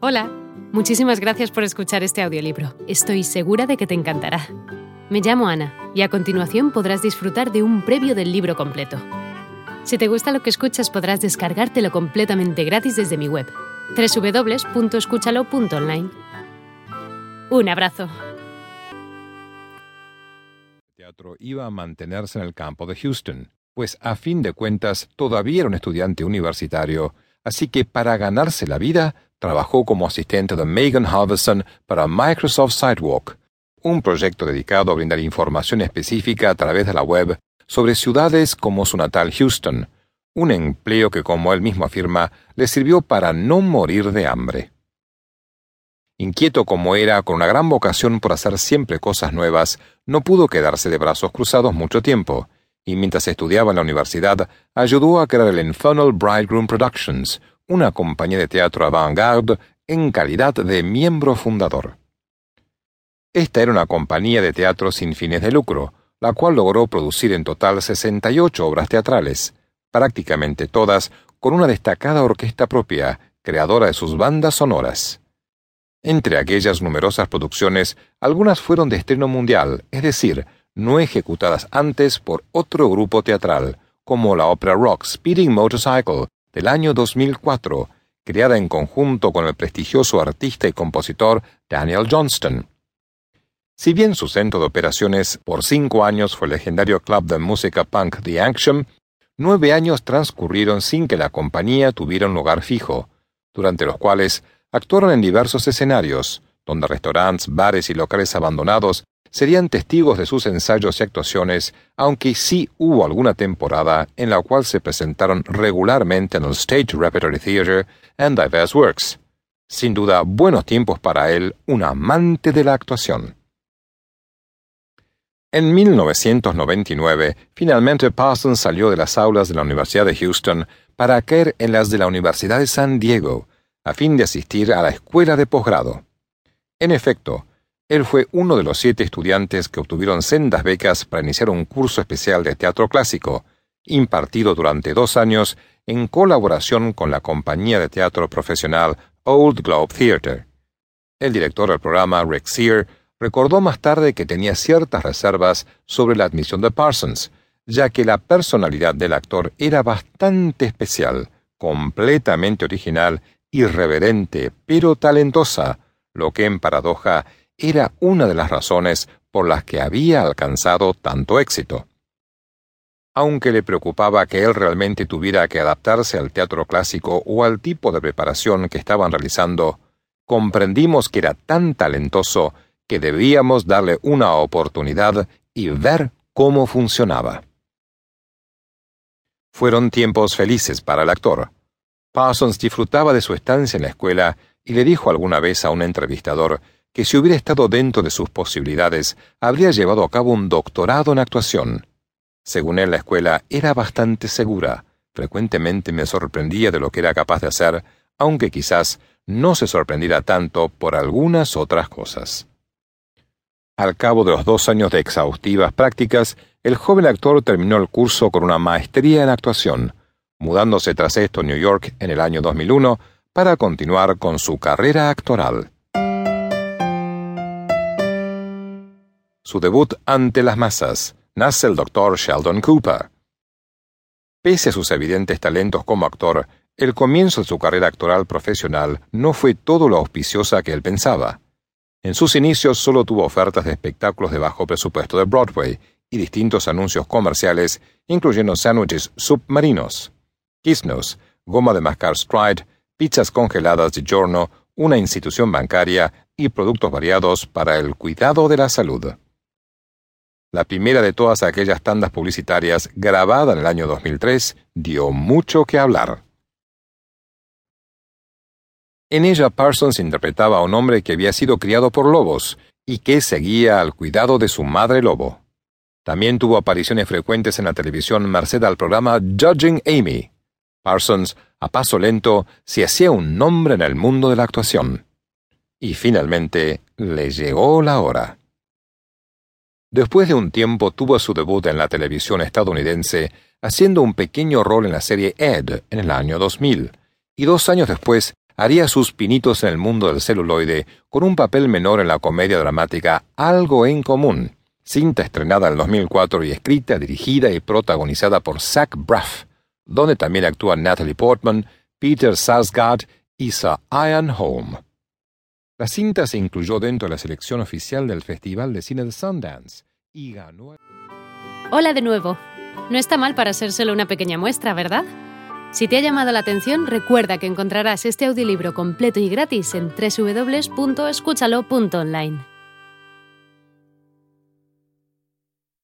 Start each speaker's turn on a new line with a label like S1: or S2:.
S1: Hola, muchísimas gracias por escuchar este audiolibro. Estoy segura de que te encantará. Me llamo Ana y a continuación podrás disfrutar de un previo del libro completo. Si te gusta lo que escuchas podrás descargártelo completamente gratis desde mi web, www.escúchalo.online. Un abrazo.
S2: El teatro iba a mantenerse en el campo de Houston, pues a fin de cuentas todavía era un estudiante universitario, así que para ganarse la vida trabajó como asistente de Megan Halverson para Microsoft Sidewalk, un proyecto dedicado a brindar información específica a través de la web sobre ciudades como su natal Houston, un empleo que, como él mismo afirma, le sirvió para no morir de hambre. Inquieto como era, con una gran vocación por hacer siempre cosas nuevas, no pudo quedarse de brazos cruzados mucho tiempo, y mientras estudiaba en la universidad, ayudó a crear el Infernal Bridegroom Productions, una compañía de teatro avant-garde en calidad de miembro fundador. Esta era una compañía de teatro sin fines de lucro, la cual logró producir en total 68 obras teatrales, prácticamente todas con una destacada orquesta propia, creadora de sus bandas sonoras. Entre aquellas numerosas producciones, algunas fueron de estreno mundial, es decir, no ejecutadas antes por otro grupo teatral, como la ópera rock Speeding Motorcycle, del año 2004, creada en conjunto con el prestigioso artista y compositor Daniel Johnston. Si bien su centro de operaciones por cinco años fue el legendario club de música punk The Action, nueve años transcurrieron sin que la compañía tuviera un lugar fijo, durante los cuales actuaron en diversos escenarios, donde restaurantes, bares y locales abandonados serían testigos de sus ensayos y actuaciones, aunque sí hubo alguna temporada en la cual se presentaron regularmente en el Stage Repertory Theatre and diverse works. Sin duda, buenos tiempos para él, un amante de la actuación. En 1999, finalmente Parsons salió de las aulas de la Universidad de Houston para caer en las de la Universidad de San Diego, a fin de asistir a la escuela de posgrado. En efecto, él fue uno de los siete estudiantes que obtuvieron sendas becas para iniciar un curso especial de teatro clásico, impartido durante dos años en colaboración con la compañía de teatro profesional Old Globe Theatre. El director del programa, Rick Sear, recordó más tarde que tenía ciertas reservas sobre la admisión de Parsons, ya que la personalidad del actor era bastante especial, completamente original, irreverente, pero talentosa, lo que en paradoja era una de las razones por las que había alcanzado tanto éxito. Aunque le preocupaba que él realmente tuviera que adaptarse al teatro clásico o al tipo de preparación que estaban realizando, comprendimos que era tan talentoso que debíamos darle una oportunidad y ver cómo funcionaba. Fueron tiempos felices para el actor. Parsons disfrutaba de su estancia en la escuela y le dijo alguna vez a un entrevistador que si hubiera estado dentro de sus posibilidades, habría llevado a cabo un doctorado en actuación. Según él, la escuela era bastante segura. Frecuentemente me sorprendía de lo que era capaz de hacer, aunque quizás no se sorprendiera tanto por algunas otras cosas. Al cabo de los dos años de exhaustivas prácticas, el joven actor terminó el curso con una maestría en actuación, mudándose tras esto a New York en el año 2001 para continuar con su carrera actoral. Su debut ante las masas, nace el doctor Sheldon Cooper. Pese a sus evidentes talentos como actor, el comienzo de su carrera actoral profesional no fue todo lo auspiciosa que él pensaba. En sus inicios solo tuvo ofertas de espectáculos de bajo presupuesto de Broadway y distintos anuncios comerciales, incluyendo sándwiches submarinos, Kisnos, goma de mascar Stride, pizzas congeladas de Giorno, una institución bancaria y productos variados para el cuidado de la salud la primera de todas aquellas tandas publicitarias grabada en el año 2003, dio mucho que hablar. En ella Parsons interpretaba a un hombre que había sido criado por lobos y que seguía al cuidado de su madre lobo. También tuvo apariciones frecuentes en la televisión merced al programa Judging Amy. Parsons, a paso lento, se hacía un nombre en el mundo de la actuación. Y finalmente le llegó la hora. Después de un tiempo tuvo su debut en la televisión estadounidense, haciendo un pequeño rol en la serie Ed en el año 2000, y dos años después haría sus pinitos en el mundo del celuloide con un papel menor en la comedia dramática Algo en Común, cinta estrenada en 2004 y escrita, dirigida y protagonizada por Zach Braff, donde también actúan Natalie Portman, Peter Sarsgaard y Sir Ian Holm. La cinta se incluyó dentro de la selección oficial del Festival de Cine de Sundance y ganó.
S1: Hola de nuevo. No está mal para ser solo una pequeña muestra, ¿verdad? Si te ha llamado la atención, recuerda que encontrarás este audiolibro completo y gratis en www.escúchalo.online.